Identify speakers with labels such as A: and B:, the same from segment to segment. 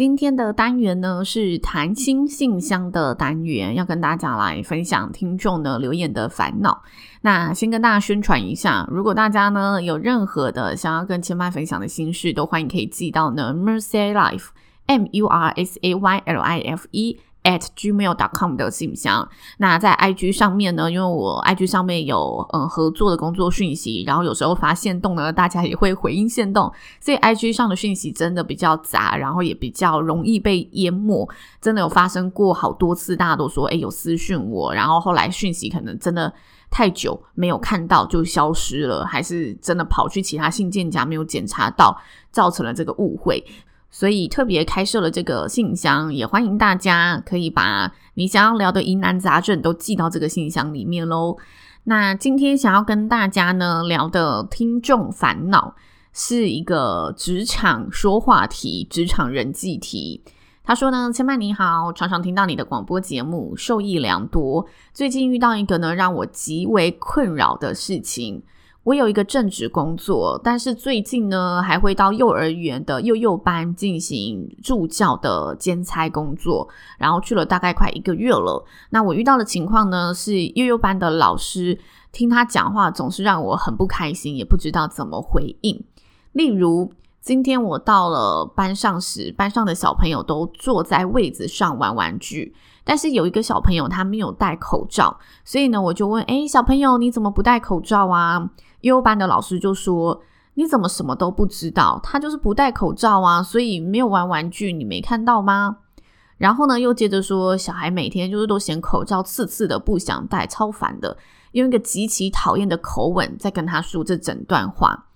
A: 今天的单元呢，是谈心信箱的单元，要跟大家来分享听众呢留言的烦恼。那先跟大家宣传一下，如果大家呢有任何的想要跟千麦分享的心事，都欢迎可以寄到呢 Mursay Life M U R S A Y L I F E。At gmail.com 的信箱，那在 IG 上面呢，因为我 IG 上面有嗯合作的工作讯息，然后有时候发限动呢，大家也会回应限动，所以 IG 上的讯息真的比较杂，然后也比较容易被淹没。真的有发生过好多次，大家都说诶有私讯我，然后后来讯息可能真的太久没有看到就消失了，还是真的跑去其他信件夹没有检查到，造成了这个误会。所以特别开设了这个信箱，也欢迎大家可以把你想要聊的疑难杂症都寄到这个信箱里面喽。那今天想要跟大家呢聊的听众烦恼是一个职场说话题、职场人际题。他说呢：“千嫚你好，常常听到你的广播节目，受益良多。最近遇到一个呢让我极为困扰的事情。”我有一个正职工作，但是最近呢，还会到幼儿园的幼幼班进行助教的兼差工作，然后去了大概快一个月了。那我遇到的情况呢，是幼幼班的老师听他讲话总是让我很不开心，也不知道怎么回应。例如，今天我到了班上时，班上的小朋友都坐在位子上玩玩具。但是有一个小朋友他没有戴口罩，所以呢，我就问：诶，小朋友你怎么不戴口罩啊？幼儿班的老师就说：你怎么什么都不知道？他就是不戴口罩啊，所以没有玩玩具，你没看到吗？然后呢，又接着说：小孩每天就是都嫌口罩刺刺的，不想戴，超烦的，用一个极其讨厌的口吻在跟他说这整段话。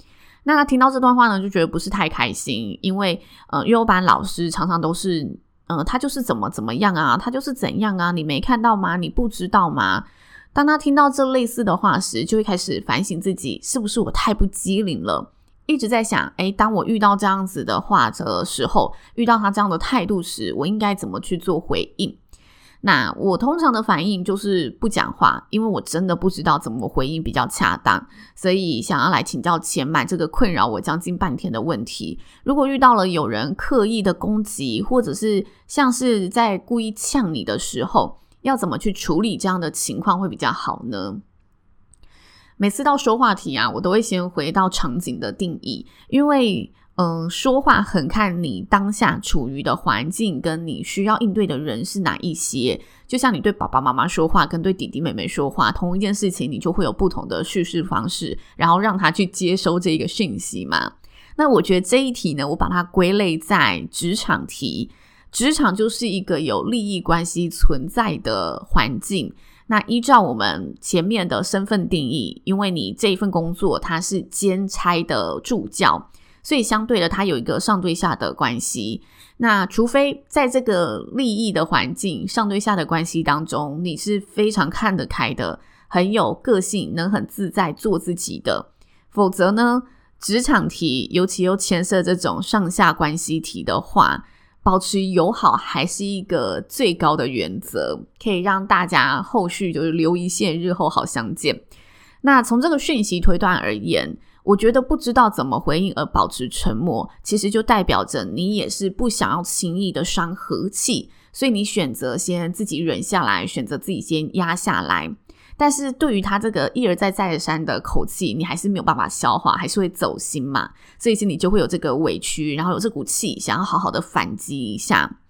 A: 那他听到这段话呢，就觉得不是太开心，因为呃，幼幼班老师常常都是。嗯、呃，他就是怎么怎么样啊，他就是怎样啊，你没看到吗？你不知道吗？当他听到这类似的话时，就会开始反省自己是不是我太不机灵了，一直在想，诶，当我遇到这样子的话的时候，遇到他这样的态度时，我应该怎么去做回应？那我通常的反应就是不讲话，因为我真的不知道怎么回应比较恰当，所以想要来请教千嫚这个困扰我将近半天的问题。如果遇到了有人刻意的攻击，或者是像是在故意呛你的时候，要怎么去处理这样的情况会比较好呢？每次到说话题啊，我都会先回到场景的定义，因为。嗯，说话很看你当下处于的环境，跟你需要应对的人是哪一些。就像你对爸爸妈妈说话，跟对弟弟妹妹说话，同一件事情，你就会有不同的叙事方式，然后让他去接收这个讯息嘛。那我觉得这一题呢，我把它归类在职场题。职场就是一个有利益关系存在的环境。那依照我们前面的身份定义，因为你这一份工作它是兼差的助教。所以相对的，它有一个上对下的关系。那除非在这个利益的环境、上对下的关系当中，你是非常看得开的，很有个性，能很自在做自己的，否则呢，职场题尤其又牵涉这种上下关系题的话，保持友好还是一个最高的原则，可以让大家后续就是留一线，日后好相见。那从这个讯息推断而言。我觉得不知道怎么回应而保持沉默，其实就代表着你也是不想要轻易的伤和气，所以你选择先自己忍下来，选择自己先压下来。但是对于他这个一而再再而三的口气，你还是没有办法消化，还是会走心嘛，所以心里就会有这个委屈，然后有这股气，想要好好的反击一下。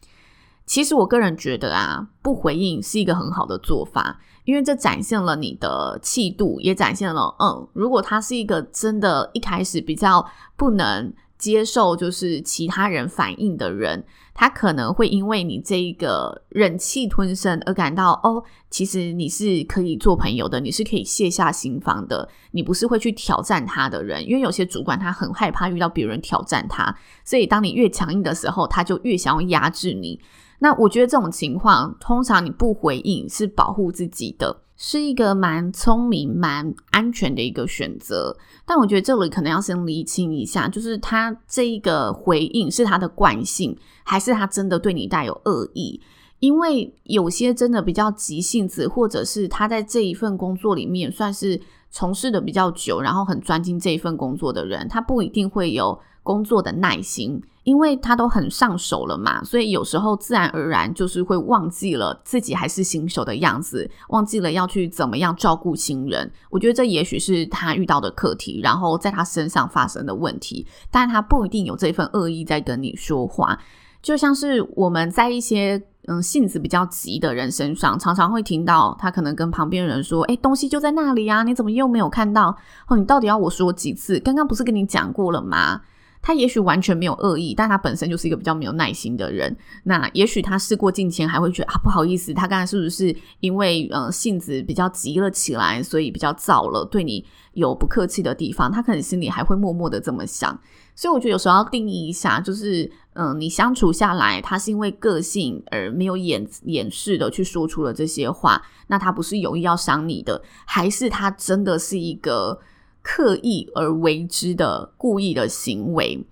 A: 其实我个人觉得啊，不回应是一个很好的做法。因为这展现了你的气度，也展现了，嗯，如果他是一个真的，一开始比较不能接受就是其他人反应的人，他可能会因为你这一个忍气吞声而感到哦，其实你是可以做朋友的，你是可以卸下心防的，你不是会去挑战他的人。因为有些主管他很害怕遇到别人挑战他，所以当你越强硬的时候，他就越想要压制你。那我觉得这种情况，通常你不回应是保护自己的。是一个蛮聪明、蛮安全的一个选择，但我觉得这里可能要先厘清一下，就是他这一个回应是他的惯性，还是他真的对你带有恶意？因为有些真的比较急性子，或者是他在这一份工作里面算是从事的比较久，然后很专精这一份工作的人，他不一定会有工作的耐心。因为他都很上手了嘛，所以有时候自然而然就是会忘记了自己还是新手的样子，忘记了要去怎么样照顾新人。我觉得这也许是他遇到的课题，然后在他身上发生的问题，但他不一定有这份恶意在跟你说话。就像是我们在一些嗯性子比较急的人身上，常常会听到他可能跟旁边人说：“诶，东西就在那里啊，你怎么又没有看到？哦，你到底要我说几次？刚刚不是跟你讲过了吗？”他也许完全没有恶意，但他本身就是一个比较没有耐心的人。那也许他事过境迁，还会觉得啊，不好意思，他刚才是不是因为呃性子比较急了起来，所以比较躁了，对你有不客气的地方？他可能心里还会默默的这么想。所以我觉得有时候要定义一下，就是嗯、你相处下来，他是因为个性而没有掩掩饰的去说出了这些话，那他不是有意要伤你的，还是他真的是一个？刻意而为之的故意的行为，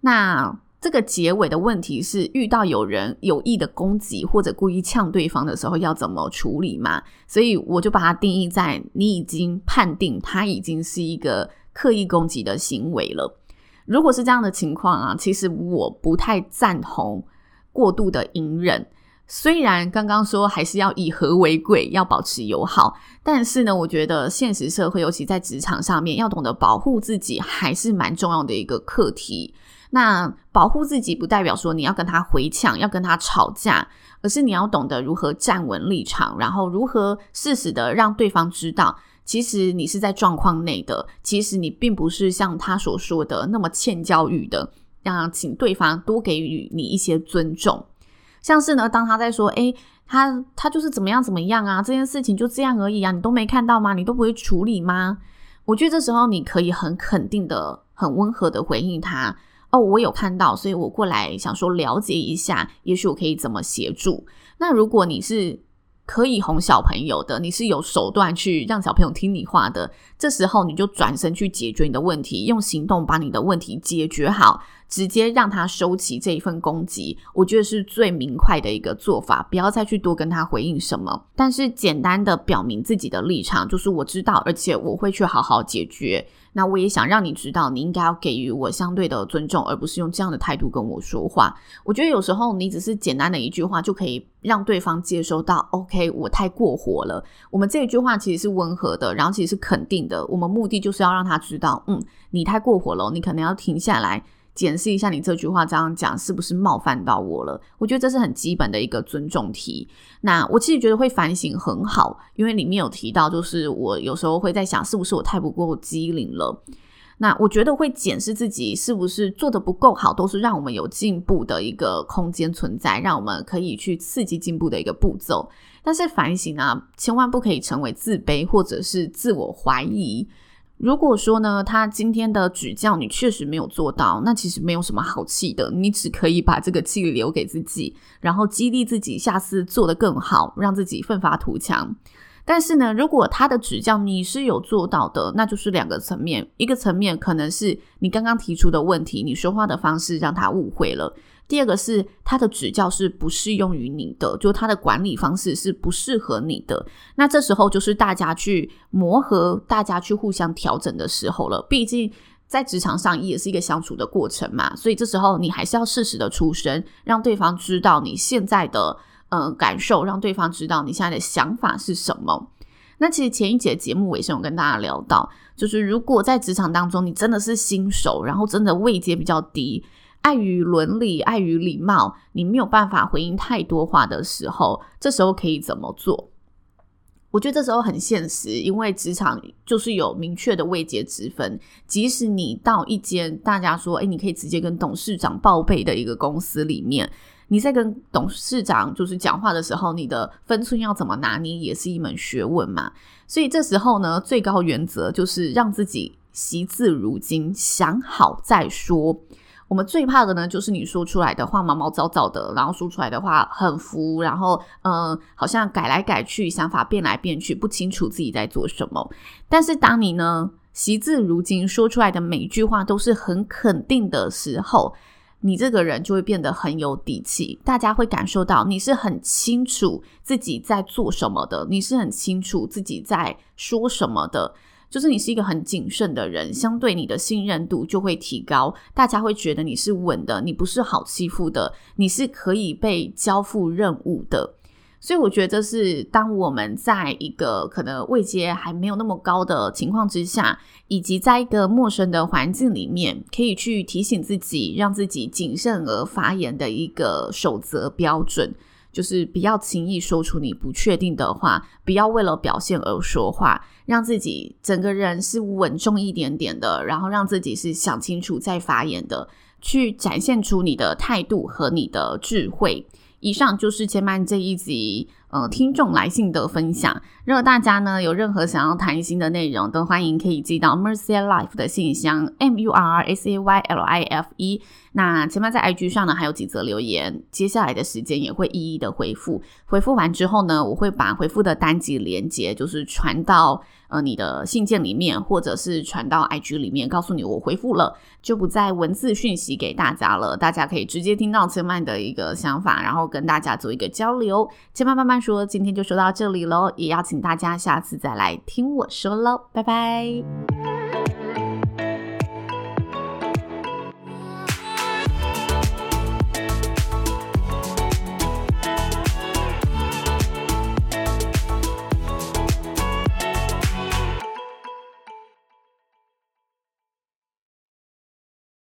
A: 那这个结尾的问题是，遇到有人有意的攻击或者故意呛对方的时候，要怎么处理嘛？所以我就把它定义在你已经判定他已经是一个刻意攻击的行为了。如果是这样的情况啊，其实我不太赞同过度的隐忍。虽然刚刚说还是要以和为贵，要保持友好，但是呢，我觉得现实社会，尤其在职场上面，要懂得保护自己，还是蛮重要的一个课题。那保护自己不代表说你要跟他回呛，要跟他吵架，而是你要懂得如何站稳立场，然后如何适时的让对方知道，其实你是在状况内的，其实你并不是像他所说的那么欠教育的，让请对方多给予你一些尊重。像是呢，当他在说，诶，他他就是怎么样怎么样啊，这件事情就这样而已啊，你都没看到吗？你都不会处理吗？我觉得这时候你可以很肯定的、很温和的回应他，哦，我有看到，所以我过来想说了解一下，也许我可以怎么协助。那如果你是可以哄小朋友的，你是有手段去让小朋友听你话的，这时候你就转身去解决你的问题，用行动把你的问题解决好。直接让他收起这一份攻击，我觉得是最明快的一个做法。不要再去多跟他回应什么，但是简单的表明自己的立场，就是我知道，而且我会去好好解决。那我也想让你知道，你应该要给予我相对的尊重，而不是用这样的态度跟我说话。我觉得有时候你只是简单的一句话就可以让对方接收到。OK，我太过火了。我们这一句话其实是温和的，然后其实是肯定的。我们目的就是要让他知道，嗯，你太过火了，你可能要停下来。检视一下你这句话这样讲是不是冒犯到我了？我觉得这是很基本的一个尊重题。那我其实觉得会反省很好，因为里面有提到，就是我有时候会在想，是不是我太不够机灵了？那我觉得会检视自己是不是做得不够好，都是让我们有进步的一个空间存在，让我们可以去刺激进步的一个步骤。但是反省啊，千万不可以成为自卑或者是自我怀疑。如果说呢，他今天的指教你确实没有做到，那其实没有什么好气的，你只可以把这个气留给自己，然后激励自己下次做得更好，让自己奋发图强。但是呢，如果他的指教你是有做到的，那就是两个层面，一个层面可能是你刚刚提出的问题，你说话的方式让他误会了。第二个是他的指教是不适用于你的，就他的管理方式是不适合你的。那这时候就是大家去磨合，大家去互相调整的时候了。毕竟在职场上也是一个相处的过程嘛，所以这时候你还是要适时的出声，让对方知道你现在的呃感受，让对方知道你现在的想法是什么。那其实前一节节目尾声，我跟大家聊到，就是如果在职场当中你真的是新手，然后真的位阶比较低。碍于伦理，碍于礼貌，你没有办法回应太多话的时候，这时候可以怎么做？我觉得这时候很现实，因为职场就是有明确的位阶之分。即使你到一间大家说，诶，你可以直接跟董事长报备的一个公司里面，你在跟董事长就是讲话的时候，你的分寸要怎么拿捏，也是一门学问嘛。所以这时候呢，最高原则就是让自己惜字如金，想好再说。我们最怕的呢，就是你说出来的话毛毛躁躁的，然后说出来的话很浮，然后呃，好像改来改去，想法变来变去，不清楚自己在做什么。但是当你呢，惜字如金，说出来的每一句话都是很肯定的时候，你这个人就会变得很有底气，大家会感受到你是很清楚自己在做什么的，你是很清楚自己在说什么的。就是你是一个很谨慎的人，相对你的信任度就会提高，大家会觉得你是稳的，你不是好欺负的，你是可以被交付任务的。所以我觉得是当我们在一个可能位阶还没有那么高的情况之下，以及在一个陌生的环境里面，可以去提醒自己，让自己谨慎而发言的一个守则标准。就是不要轻易说出你不确定的话，不要为了表现而说话，让自己整个人是稳重一点点的，然后让自己是想清楚再发言的，去展现出你的态度和你的智慧。以上就是千曼这一集。呃，听众来信的分享，如果大家呢有任何想要谈心的内容，都欢迎可以寄到 Murcia Life 的信箱 M U R S A Y L I F E。那千曼在 IG 上呢还有几则留言，接下来的时间也会一一的回复。回复完之后呢，我会把回复的单集连接，就是传到呃你的信件里面，或者是传到 IG 里面，告诉你我回复了，就不再文字讯息给大家了。大家可以直接听到千曼的一个想法，然后跟大家做一个交流。千曼慢慢说，今天就说到这里喽，也邀请大家下次再来听我说喽，拜拜。